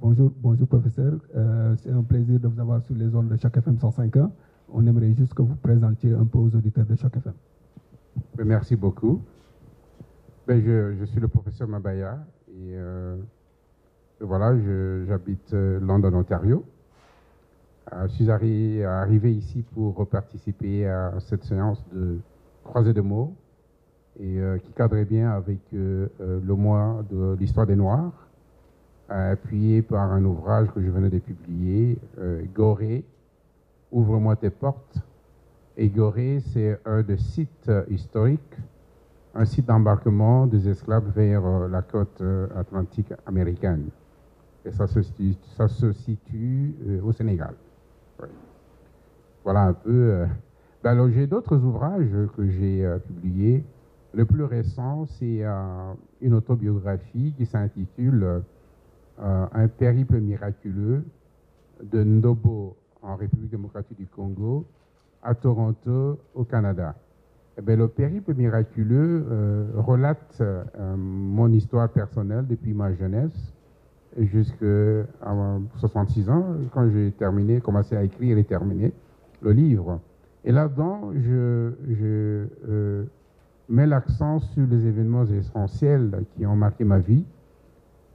bonjour, bonjour professeur. Euh, c'est un plaisir de vous avoir sur les zones de chaque FM 105.1. On aimerait juste que vous présentiez un peu aux auditeurs de chaque FM. Merci beaucoup. Ben, je, suis le professeur Mabaya et euh, voilà, j'habite euh, London, Ontario. je suis arrivé ici pour participer à cette séance de croisée de mots et qui cadrait bien avec le mois de l'histoire des Noirs appuyé par un ouvrage que je venais de publier, euh, Gorée, Ouvre-moi tes portes. Et Gorée, c'est un des sites historiques, un site d'embarquement des esclaves vers euh, la côte euh, atlantique américaine. Et ça se, situe au Sénégal. Voilà un peu. Ben j'ai d'autres ouvrages que j'ai publiés. Le plus récent, c'est une autobiographie qui s'intitule euh, un périple miraculeux de Ndobo en République démocratique du Congo à Toronto au Canada. Eh le périple miraculeux euh, relate euh, mon histoire personnelle depuis ma jeunesse jusqu'à 66 ans, quand j'ai terminé, commencé à écrire et terminer le livre. Et là-dedans, je, je mets l'accent sur les événements essentiels qui ont marqué ma vie, euh,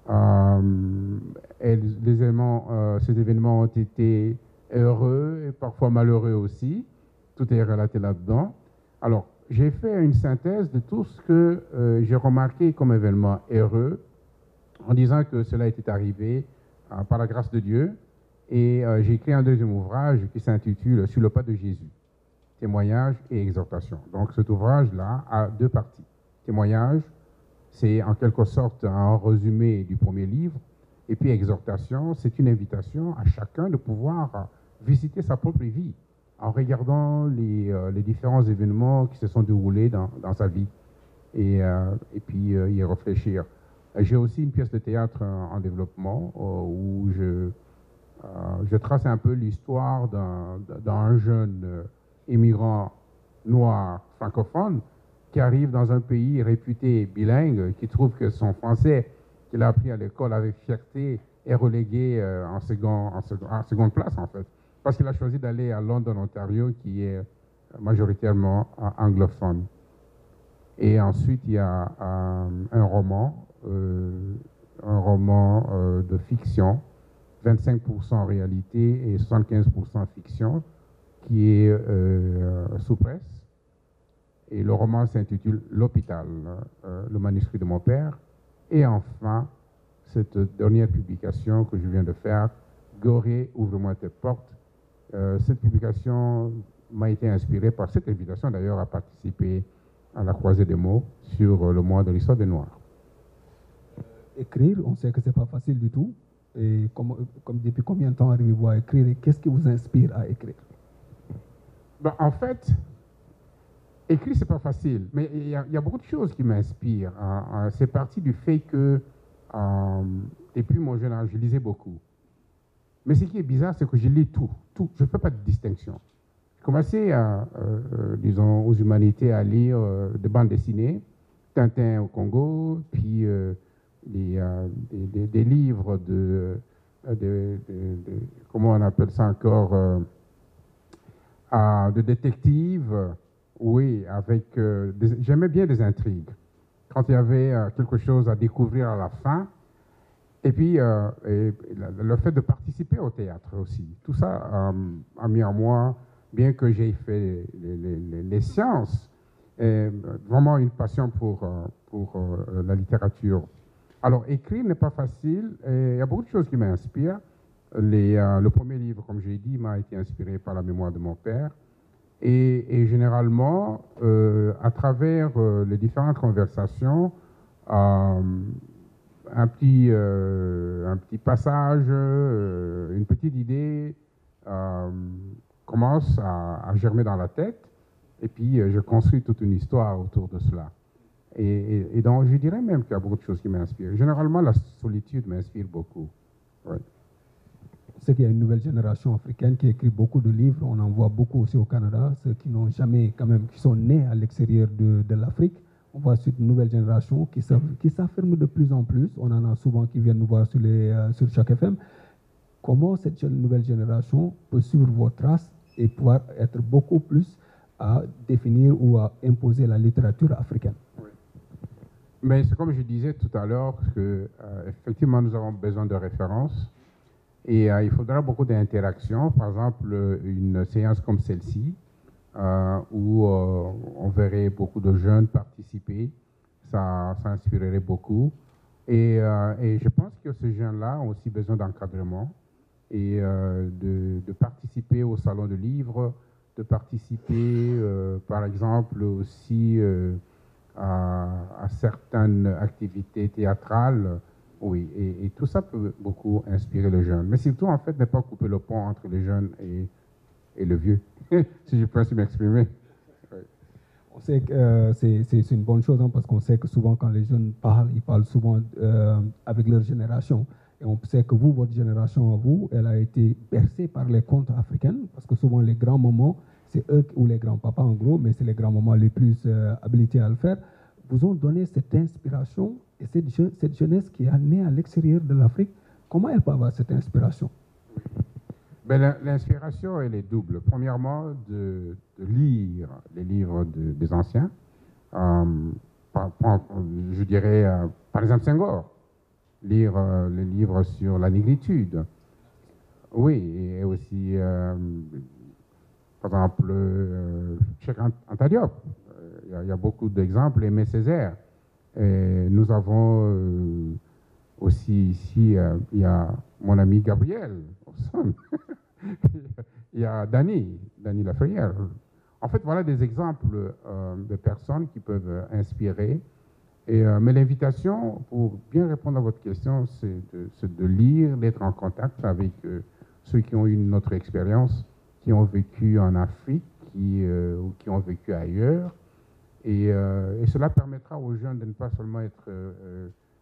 et les événements, euh, ces événements ont été heureux et parfois malheureux aussi. Tout est relaté là-dedans. Alors, j'ai fait une synthèse de tout ce que euh, j'ai remarqué comme événement heureux en disant que cela était arrivé par la grâce de Dieu. Et j'ai écrit un deuxième ouvrage qui s'intitule Sur le pas de Jésus, témoignage et exhortation. Donc cet ouvrage-là a deux parties. Témoignage c'est en quelque sorte un résumé du premier livre. Et puis exhortation, c'est une invitation à chacun de pouvoir visiter sa propre vie en regardant les, euh, différents événements qui se sont déroulés dans, sa vie et, euh, puis euh, y réfléchir. J'ai aussi une pièce de théâtre en, développement où je, je trace un peu l'histoire d'un jeune immigrant noir francophone qui arrive dans un pays réputé bilingue, qui trouve que son français qu'il a appris à l'école avec fierté est relégué euh, en, second, en, seconde place, en fait. Parce qu'il a choisi d'aller à London, Ontario, qui est majoritairement anglophone. Et ensuite, il y a euh, un roman, euh, un roman de fiction, 25% réalité et 75% fiction, qui est sous presse et le roman s'intitule L'hôpital, euh, le manuscrit de mon père. Et enfin, cette dernière publication que je viens de faire, Gorée, ouvre-moi tes portes. Euh, cette publication m'a été inspirée par cette invitation d'ailleurs à participer à la croisée des mots sur le mois de l'histoire des Noirs. Euh, écrire, on sait que ce n'est pas facile du tout. Et comme, depuis combien de temps arrivez-vous à écrire et qu'est-ce qui vous inspire à écrire? Ben, En fait, écrire, c'est pas facile, mais il y, a beaucoup de choses qui m'inspirent. Hein, hein. c'est parti du fait que, euh, depuis mon jeune âge, je lisais beaucoup. Mais ce qui est bizarre, c'est que je lis tout, tout. Je ne fais pas de distinction. J'ai commencé, euh, euh, disons, aux humanités à lire des bandes dessinées, Tintin au Congo, puis des, des, livres de, de, comment on appelle ça encore, de détectives. Oui, avec. Euh, j'aimais bien les intrigues. Quand il y avait euh, quelque chose à découvrir à la fin. Et puis, euh, le fait de participer au théâtre aussi. Tout ça a mis en moi, bien que j'ai fait les, sciences, vraiment une passion pour, pour la littérature. Alors, écrire n'est pas facile. il y a beaucoup de choses qui m'inspirent. le premier livre, comme j'ai dit, m'a été inspiré par la mémoire de mon père. Et, généralement, euh, à travers euh, les différentes conversations, euh, un, petit, un petit passage, une petite idée commence à, germer dans la tête, et puis je construis toute une histoire autour de cela. Et, donc, je dirais même qu'il y a beaucoup de choses qui m'inspirent. Généralement, la solitude m'inspire beaucoup c'est qu'il y a une nouvelle génération africaine qui écrit beaucoup de livres. On en voit beaucoup aussi au Canada, ceux qui n'ont jamais, quand même, qui sont nés à l'extérieur de, l'Afrique. on voit suite une nouvelle génération qui s'affirme de plus en plus. On en a souvent qui viennent nous voir sur, les, euh, sur chaque FM. Comment cette nouvelle génération peut suivre vos traces et pouvoir être beaucoup plus à définir ou à imposer la littérature africaine? Mais c'est comme je disais tout à l'heure que euh, effectivement nous avons besoin de références et euh, il faudra beaucoup d'interactions. Par exemple, une séance comme celle-ci euh, où euh, on verrait beaucoup de jeunes participer. Ça, ça inspirerait beaucoup. Et, euh, je pense que ces jeunes-là ont aussi besoin d'encadrement et de, participer au salon de livres, de participer, par exemple, aussi à, certaines activités théâtrales. Oui, et, tout ça peut beaucoup inspirer les jeunes. Mais surtout, en fait, ne pas couper le pont entre les jeunes et, et le vieux, si je peux ainsi m'exprimer. On sait que euh, c'est une bonne chose hein, parce qu'on sait que souvent quand les jeunes parlent, ils parlent souvent euh, avec leur génération. Et on sait que vous, votre génération vous, elle a été bercée par les contes africains parce que souvent les grands moments, c'est eux ou les grands-papas en gros, mais c'est les grands moments les plus euh, habilités à le faire, vous ont donné cette inspiration et cette, jeunesse qui est née à l'extérieur de l'Afrique. Comment elle peut avoir cette inspiration? Ben, L'inspiration, elle est double. Premièrement, de, lire les livres de, des anciens. Euh, je dirais, euh, par exemple, Senghor. Lire euh, les livres sur la négritude. Oui, et aussi, euh, par exemple, Cheikh Anta Diop. Il y, a beaucoup d'exemples, Aimé Césaire. Et nous avons aussi ici, il y a mon ami Gabriel. il y a Dany, Dany Laferrière. En fait, voilà des exemples euh, de personnes qui peuvent inspirer. Euh, mais l'invitation, pour bien répondre à votre question, c'est de, lire, d'être en contact avec euh, ceux qui ont eu une autre expérience, qui ont vécu en Afrique euh, ou qui ont vécu ailleurs. Et, et, cela permettra aux jeunes de ne pas seulement être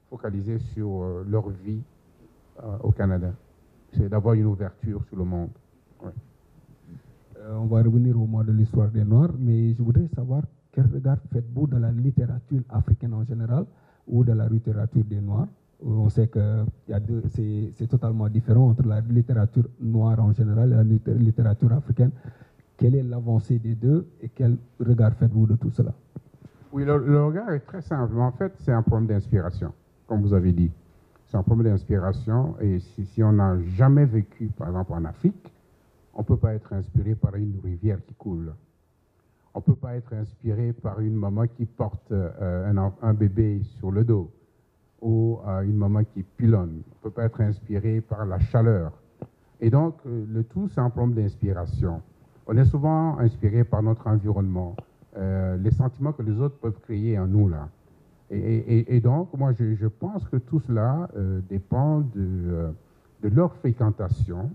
focalisés sur leur vie au Canada c'est d'avoir une ouverture sur le monde. Euh, on va revenir au mois de l'histoire des Noirs, mais je voudrais savoir quel regard faites-vous de la littérature africaine en général ou de la littérature des Noirs? On sait que c'est totalement différent entre la littérature noire en général et la littérature africaine. Quelle est l'avancée des deux et quel regard faites-vous de tout cela? Oui, le, regard est très simple. En fait, c'est un problème d'inspiration, comme vous avez dit. C'est un problème d'inspiration. Et si, on n'a jamais vécu, par exemple, en Afrique, on ne peut pas être inspiré par une rivière qui coule. On ne peut pas être inspiré par une maman qui porte euh, un, bébé sur le dos ou euh, une maman qui pilonne. On ne peut pas être inspiré par la chaleur. Et donc, le tout, c'est un problème d'inspiration. On est souvent inspiré par notre environnement, euh, les sentiments que les autres peuvent créer en nous, là. Et, donc, moi, je, pense que tout cela euh, dépend de, euh, de, leur fréquentation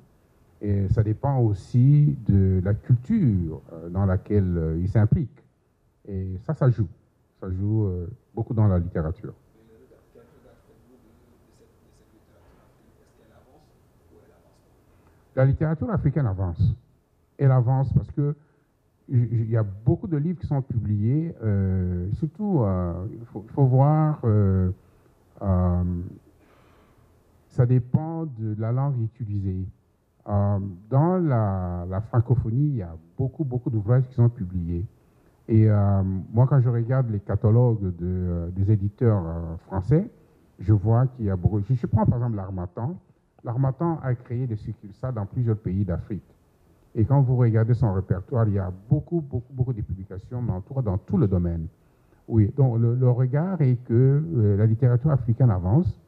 et ça dépend aussi de la culture dans laquelle ils s'impliquent. Et ça, ça joue. Ça joue beaucoup dans la littérature. La littérature africaine avance. Elle avance parce que il y a beaucoup de livres qui sont publiés, euh, surtout, euh, il, faut, voir, euh, ça dépend de la langue utilisée. dans la, francophonie, il y a beaucoup, beaucoup d'ouvrages qui sont publiés. Et moi, quand je regarde les catalogues de, des éditeurs français, je vois qu'il y a beaucoup. Je prends par exemple l'Armatan. L'Armatan a créé des succursales dans plusieurs pays d'Afrique. Et quand vous regardez son répertoire, il y a beaucoup, beaucoup, beaucoup de publications, mais en tout cas dans tout le domaine. Oui, donc le, regard est que euh, la littérature africaine avance.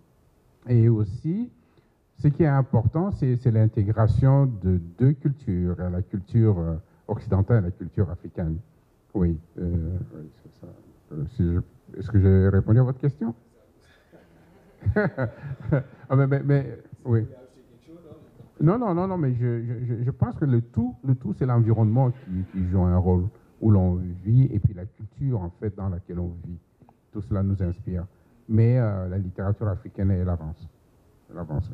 Et aussi, ce qui est important, c'est l'intégration de deux cultures, la culture euh, occidentale et la culture africaine. Oui, euh, Est-ce que j'ai répondu à votre question? Ah, mais, mais, oui. Non, non, non, non, mais je, je, je pense que le tout, le tout c'est l'environnement qui, joue un rôle où l'on vit et puis la culture en fait dans laquelle on vit. Tout cela nous inspire. Mais euh, la littérature africaine, elle avance. Elle avance.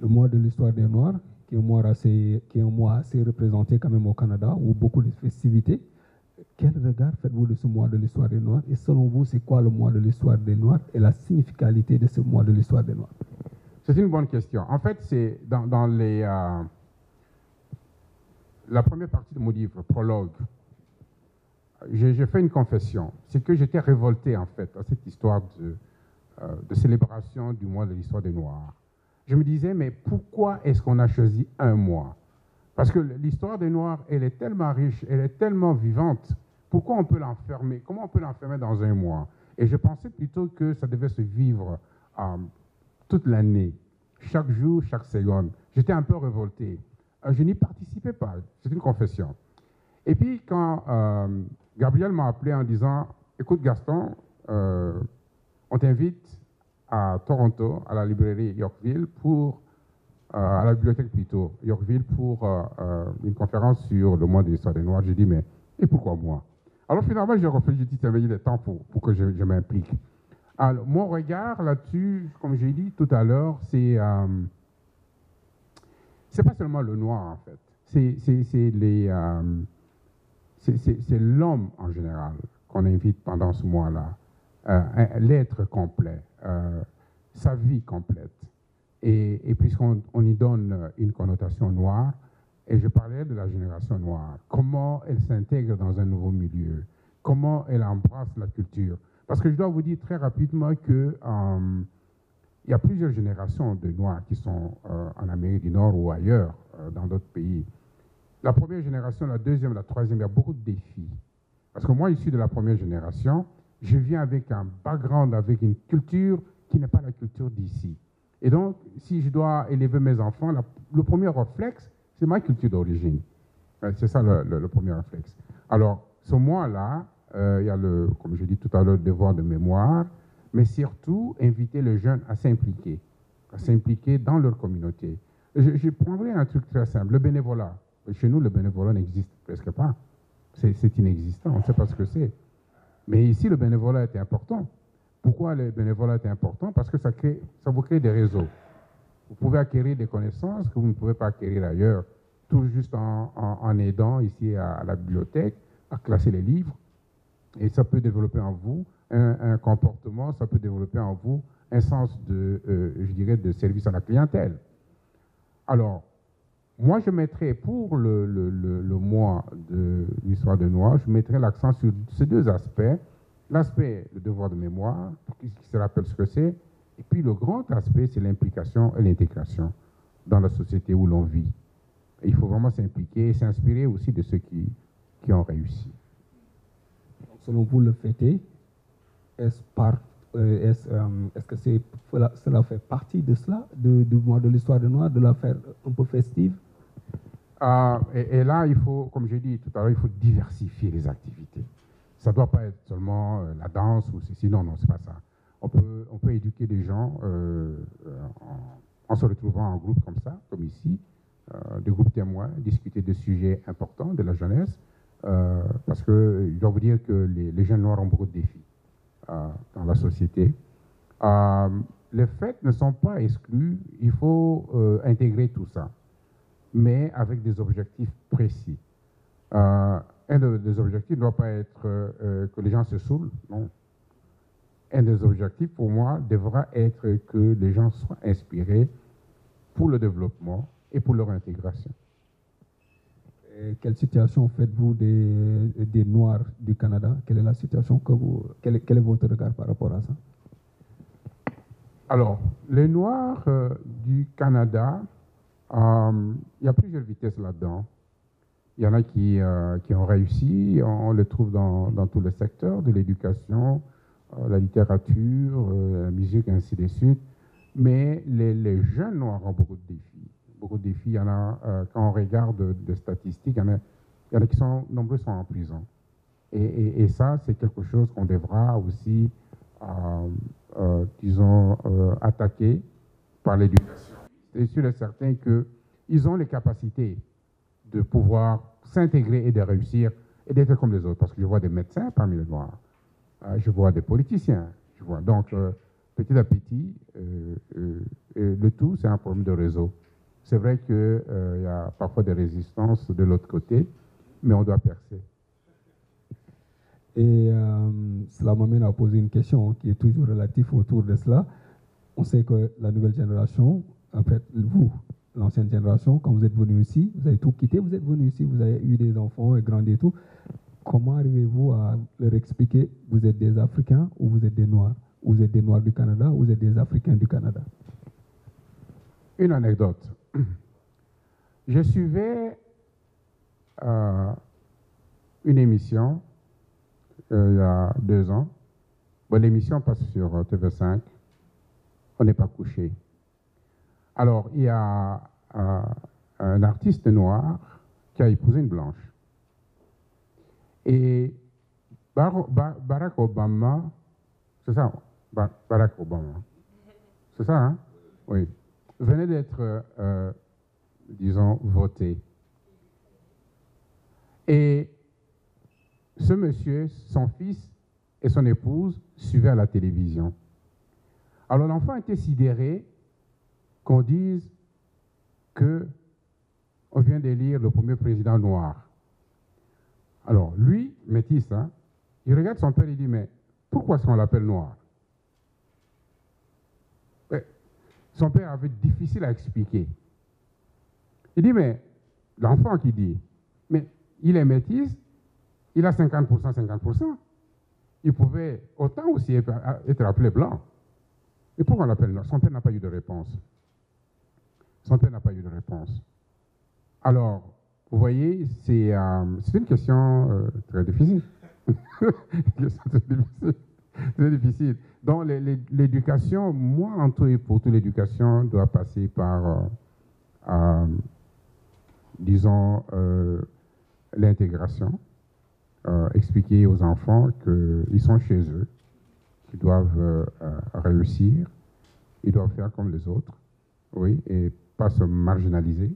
Le mois de l'histoire des Noirs, qui est, un mois assez, qui est un mois assez représenté quand même au Canada, où beaucoup de festivités. quel regard faites-vous de ce mois de l'histoire des Noirs? Et selon vous, c'est quoi le mois de l'histoire des Noirs et la significativité de ce mois de l'histoire des Noirs? C'est une bonne question. En fait, c'est dans, euh, la première partie de mon livre, prologue, j'ai fait une confession. C'est que j'étais révolté, en fait, à cette histoire de, euh, célébration du mois de l'histoire des Noirs. Je me disais, mais pourquoi est-ce qu'on a choisi un mois? Parce que l'histoire des Noirs, elle est tellement riche, elle est tellement vivante pourquoi on peut l'enfermer? Comment on peut l'enfermer dans un mois? Et je pensais plutôt que ça devait se vivre euh, toute l'année, chaque jour, chaque seconde. J'étais un peu révolté. Euh, je n'y participais pas, c'est une confession. Et puis quand euh, Gabriel m'a appelé en disant, écoute Gaston, on t'invite à Toronto, à la librairie Yorkville, pour, à la bibliothèque plutôt, Yorkville, pour une conférence sur le mois de l'histoire des Noirs. J'ai dit, mais et pourquoi moi? Alors finalement, j'ai réfléchi, j'ai dit, ça va temps pour, pour que je, m'implique. Alors, mon regard là-dessus, comme j'ai dit tout à l'heure, c'est euh, c'est pas seulement le noir en fait, c'est les euh, c'est l'homme en général qu'on invite pendant ce mois-là, euh, l'être complet, sa vie complète. Et, et puisqu'on y donne une connotation noire, et je parlais de la génération noire, comment elle s'intègre dans un nouveau milieu, comment elle embrasse la culture? Parce que je dois vous dire très rapidement que euh, il y a plusieurs générations de Noirs qui sont euh, en Amérique du Nord ou ailleurs, euh, dans d'autres pays. La première génération, la deuxième, la troisième, il y a beaucoup de défis. Parce que moi, issu de la première génération, je viens avec un background, avec une culture qui n'est pas la culture d'ici. Et donc, si je dois élever mes enfants, le premier réflexe, c'est ma culture d'origine. C'est ça le, premier réflexe. Alors, ce mois-là, il y a, le, comme je dis tout à l'heure, le devoir de mémoire, mais surtout inviter les jeunes à s'impliquer, à s'impliquer dans leur communauté. Je, je, prendrai un truc très simple, le bénévolat. Chez nous, le bénévolat n'existe presque pas. C'est inexistant, on ne sait pas ce que c'est. Mais ici, le bénévolat est important. Pourquoi le bénévolat est important? Parce que ça, crée, ça vous crée des réseaux. Vous pouvez acquérir des connaissances que vous ne pouvez pas acquérir ailleurs, tout juste en, aidant ici à, la bibliothèque, à classer les livres. Et ça peut développer en vous un, comportement, ça peut développer en vous un sens de, euh, je dirais, de service à la clientèle. Alors, moi, je mettrais pour le, le mois de l'histoire de Noir, je mettrais l'accent sur ces deux aspects. L'aspect, le devoir de mémoire, pour qu'ils se rappellent ce que c'est, et puis le grand aspect, c'est l'implication et l'intégration dans la société où l'on vit. il faut vraiment s'impliquer et s'inspirer aussi de ceux qui, qui ont réussi. Selon vous, le fêter, est-ce euh, euh, est que cela fait partie de cela, de, du de l'histoire de Noir, de la faire un peu festive? Ah, et, là, il faut, comme j'ai dit tout à l'heure, il faut diversifier les activités. Ça ne doit pas être seulement euh, la danse ou ceci. Non, non, c'est pas ça on peut, on peut éduquer des gens euh, en, se retrouvant en groupe comme ça, comme ici, euh, des groupes témoins, discuter de sujets importants de la jeunesse, euh, parce que je dois vous dire que les, jeunes noirs ont beaucoup de défis dans la société. les fêtes ne sont pas exclus, il faut intégrer tout ça, mais avec des objectifs précis. un des objectifs ne doit pas être que les gens se saoulent, non un des objectifs pour moi devra être que les gens soient inspirés pour le développement et pour leur intégration. Quelle situation faites-vous des, des, Noirs du Canada? Quelle est la situation que vous... Quel est, quel est votre regard par rapport à ça? Alors, les Noirs euh, du Canada, euh, il y a plusieurs vitesses là-dedans. Il y en a qui, euh, qui ont réussi, on, les trouve dans, dans tous les secteurs de l'éducation, la littérature, la musique, ainsi de suite. Mais les, jeunes noirs ont beaucoup de défis. Beaucoup de a, euh, quand on regarde des statistiques, il y, en a, qui sont, nombreux sont en prison. Et, ça, c'est quelque chose qu'on devra aussi, disons, attaquer par l'éducation. C'est sûr et certain qu'ils ont les capacités de pouvoir s'intégrer et de réussir et d'être comme les autres. Parce que je vois des médecins parmi les Noirs. Je vois des politiciens. Donc, euh, petit à petit, euh, euh, le tout, c'est un problème de réseau. C'est vrai qu'il y a parfois des résistances de l'autre côté, mais on doit percer. Et cela m'amène à poser une question qui est toujours relative autour de cela. On sait que la nouvelle génération, en fait, vous, l'ancienne génération, quand vous êtes venu ici, vous avez tout quitté, vous êtes venu ici, vous avez eu des enfants et grandi et tout. Comment arrivez-vous à leur expliquer vous êtes des Africains ou vous êtes des Noirs? Vous êtes des Noirs du Canada ou vous êtes des Africains du Canada? Une anecdote. Je suivais euh, une émission euh, il y a deux ans. L'émission passe sur euh, TV5. On n'est pas couché. Alors, il y a un artiste noir qui a épousé une blanche. Et Barack Obama, c'est ça, Barack Obama, c'est ça, hein? Oui, venait d'être, euh, disons, voté. Et ce monsieur, son fils et son épouse suivaient à la télévision. Alors l'enfant était sidéré qu'on dise que on vient d'élire le premier président noir. Alors, lui, métis, hein, il regarde son père et dit, mais pourquoi est-ce qu'on l'appelle noir? Son père avait difficile à expliquer. Il dit, mais l'enfant qui dit, mais il est métis, il a 50%, 50%. Il pouvait autant aussi être appelé blanc. Et pourquoi on l'appelle noir Son père n'a pas eu de réponse. Son père n'a pas eu de réponse. Alors, vous voyez, c'est euh, une question euh, très difficile. très difficile. Très difficile. Donc, l'éducation, moi, en tout et pour tout, l'éducation doit passer par, euh, disons, l'intégration. expliquer aux enfants qu'ils sont chez eux, qu'ils doivent réussir, ils doivent faire comme les autres, oui, et pas se marginaliser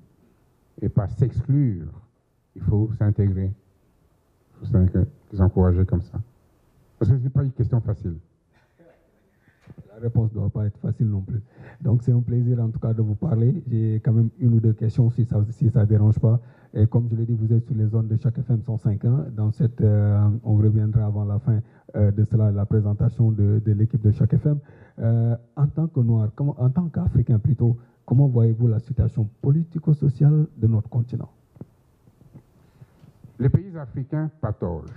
et pas s'exclure. Il faut s'intégrer. Il faut s'encourager comme ça. Parce que ce n'est pas une question facile. La réponse ne doit pas être facile non plus. Donc c'est un plaisir en tout cas de vous parler. J'ai quand même une ou deux questions si ça ne si ça dérange pas. Et comme je l'ai dit, vous êtes sur les zones de chaque FM 105.1. Dans cette, euh, on reviendra avant la fin euh, de cela, la présentation de, de l'équipe de chaque FM. Euh, en tant que noir, comment, en tant qu'Africain plutôt, Comment voyez-vous la situation politico-sociale de notre continent? Les pays africains pataugent.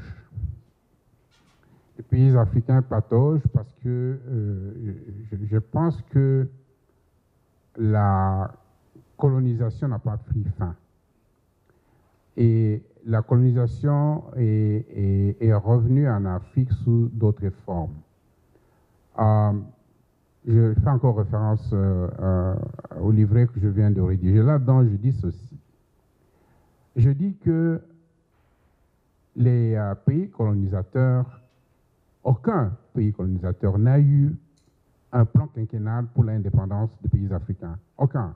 Pays africains pataugent parce que euh, je, pense que la colonisation n'a pas pris fin. Et la colonisation est, revenue en Afrique sous d'autres formes. Euh, je fais encore référence euh, au livret que je viens de rédiger. Là-dedans, je dis ceci. Je dis que les pays colonisateurs, aucun pays colonisateur n'a eu un plan quinquennal pour l'indépendance des pays africains. Aucun.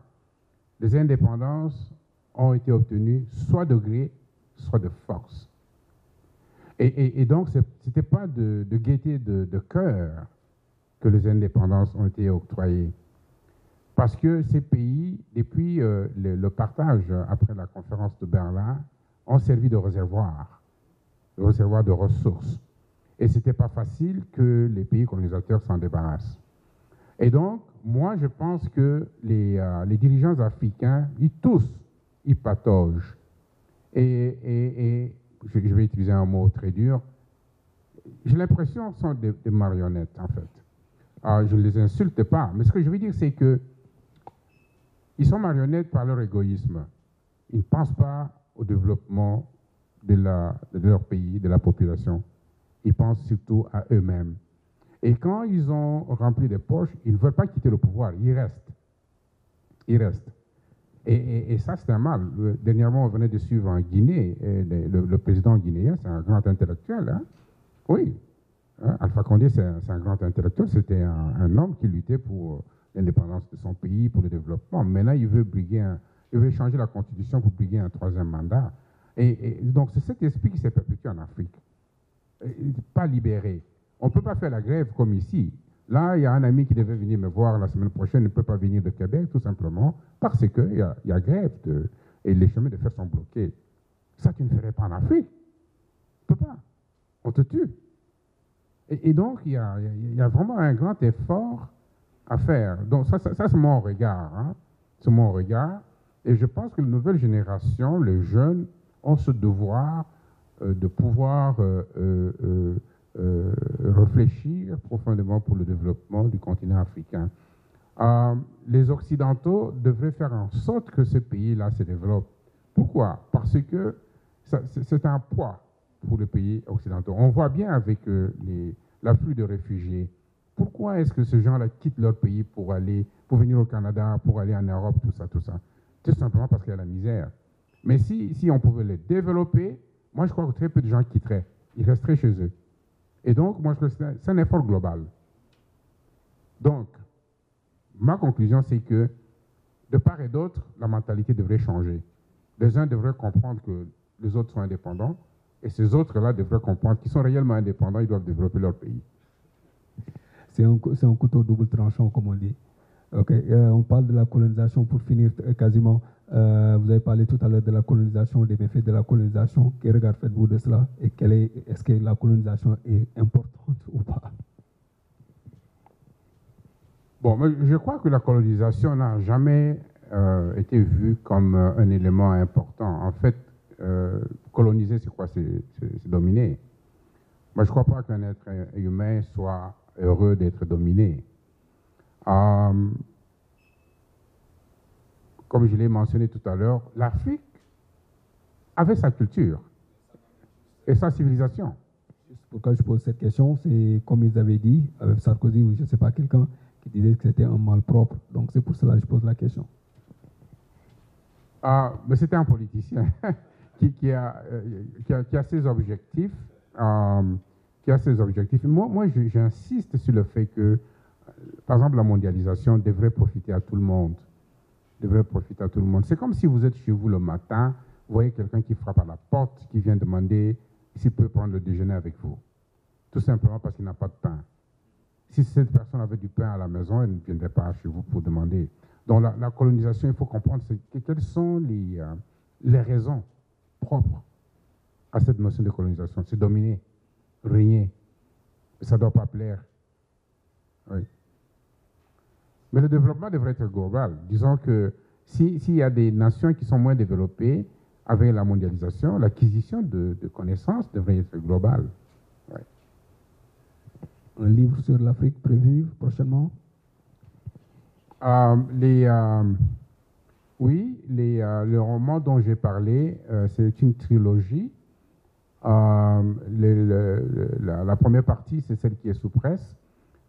Les indépendances ont été obtenues soit de gré, soit de force. Et, donc, ce n'était pas de, gaieté de, cœur que les indépendances ont été octroyées. Parce que ces pays, depuis euh, le, partage après la conférence de Berlin, ont servi de réservoir, de réservoir de ressources. Et ce n'était pas facile que les pays colonisateurs s'en débarrassent. Et donc, moi, je pense que les, euh, dirigeants africains, ils tous, ils pataugent. Et, je, vais utiliser un mot très dur, j'ai l'impression ce sont des marionnettes, en fait. Ah, je ne les insulte pas, mais ce que je veux dire, c'est que ils sont marionnettes par leur égoïsme. Ils ne pensent pas au développement de leur pays, de la population. Ils pensent surtout à eux-mêmes. Et quand ils ont rempli des poches, ils ne veulent pas quitter le pouvoir, ils restent. Ils restent. Et, ça, c'est un mal. Dernièrement, on venait de suivre en Guinée, le, président guinéen, c'est un grand intellectuel. Hein? Oui, Hein, Alpha Condé, c'est un, grand intellectuel, c'était un, homme qui luttait pour l'indépendance de son pays, pour le développement. Maintenant, il veut briguer il veut changer la constitution pour briguer un troisième mandat. Et, donc, c'est cet esprit qui s'est perpétué en Afrique. Pas libéré. On ne peut pas faire la grève comme ici. Là, il y a un ami qui devait venir me voir la semaine prochaine, ne peut pas venir de Québec, tout simplement, parce qu'il y, a, y a grève et les chemins de fer sont bloqués. Ça, tu ne ferais pas en Afrique. Tu ne peux pas. On te tue. Et, donc, il y, a, il vraiment un grand effort à faire. Donc, ça, c'est mon regard. Hein. C'est mon regard. Et je pense que la nouvelle génération, les jeunes, ont ce devoir euh, de pouvoir euh, euh, réfléchir profondément pour le développement du continent africain. les Occidentaux devraient faire en sorte que ce pays-là se développe. Pourquoi? Parce que c'est un poids pour les pays occidentaux. On voit bien avec l'afflux de réfugiés. Pourquoi est-ce que ces gens-là quittent leur pays pour aller, pour venir au Canada, pour aller en Europe, tout ça, tout ça? Tout simplement parce qu'il y a la misère. Mais si, si on pouvait les développer, moi je crois que très peu de gens quitteraient. Ils resteraient chez eux. Et donc, moi je crois que c'est un effort global. Donc, ma conclusion, c'est que de part et d'autre, la mentalité devrait changer. Les uns devraient comprendre que les autres sont indépendants, et ces autres-là devraient comprendre qu'ils sont réellement indépendants, ils doivent développer leur pays. C'est un, couteau double tranchant, comme on dit. Euh, on parle de la colonisation pour finir euh, quasiment. Euh, vous avez parlé tout à l'heure de la colonisation, des méfaits de la colonisation. Quel regard faites-vous de cela Et est, est-ce que la colonisation est importante ou pas? Bon, je crois que la colonisation n'a jamais été vue comme un élément important. En fait, coloniser, c'est quoi? C'est dominer. Moi, je ne crois pas qu'un être humain soit heureux d'être dominé. Euh, comme je l'ai mentionné tout à l'heure, l'Afrique avait sa culture et sa civilisation. Pourquoi je pose cette question, c'est comme ils avaient dit, avec Sarkozy ou je ne sais pas, quelqu'un qui disait que c'était un mal propre. Donc c'est pour cela que je pose la question. Ah, mais c'était un politicien qui, a, euh, qui, a, qui, a, ses objectifs. Euh, qui a ses objectifs. Moi, moi j'insiste sur le fait que, par exemple, la mondialisation devrait profiter à tout le monde. Devrait profiter à tout le monde. C'est comme si vous êtes chez vous le matin, vous voyez quelqu'un qui frappe à la porte, qui vient demander s'il peut prendre le déjeuner avec vous. Tout simplement parce qu'il n'a pas de pain. Si cette personne avait du pain à la maison, elle ne viendrait pas chez vous pour demander. Donc la, colonisation, il faut comprendre quelles sont les, euh, les raisons propres à cette notion de colonisation. C'est dominer régner. Ça ne doit pas plaire. Oui. Mais le développement devrait être global. Disons que s'il y a des nations qui sont moins développées, avec la mondialisation, l'acquisition de, connaissances devrait être globale. Un livre sur l'Afrique prévu prochainement? Euh, les, euh, Oui, les, euh, le roman dont j'ai parlé, c'est une trilogie la, première partie, c'est celle qui est sous presse.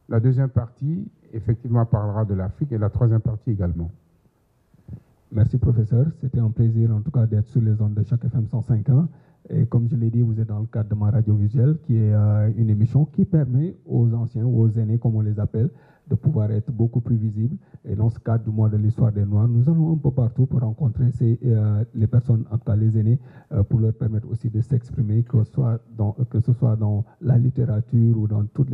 La deuxième partie, effectivement, parlera de l'Afrique et la troisième partie également. Merci, professeur. C'était un plaisir, en tout cas, d'être sur les ondes de chaque FM 105.1. Et comme je l'ai dit, vous êtes dans le cadre de ma radio visuelle, qui est euh, une émission qui permet aux anciens ou aux aînés, comme on les appelle, de pouvoir être beaucoup plus visibles. Et dans ce cadre du mois de l'histoire des Noirs, nous allons un peu partout pour rencontrer euh, les personnes, en tout cas les aînés, euh, pour leur permettre aussi de s'exprimer, que, ce soit dans la littérature ou dans tous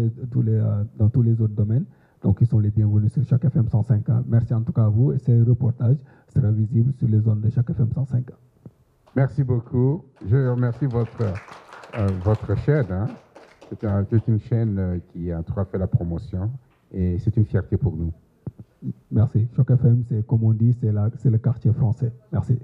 les autres domaines. Donc, ils sont les bienvenus sur chaque FM 105. Merci en tout cas à vous et ce reportage sera visible sur les zones de chaque FM 105. Merci beaucoup. Je remercie votre, votre chaîne. Hein. C'est une chaîne qui a fait la promotion et c'est une fierté pour nous. Merci. Choc FM, c'est comme on dit, c'est le quartier français. Merci.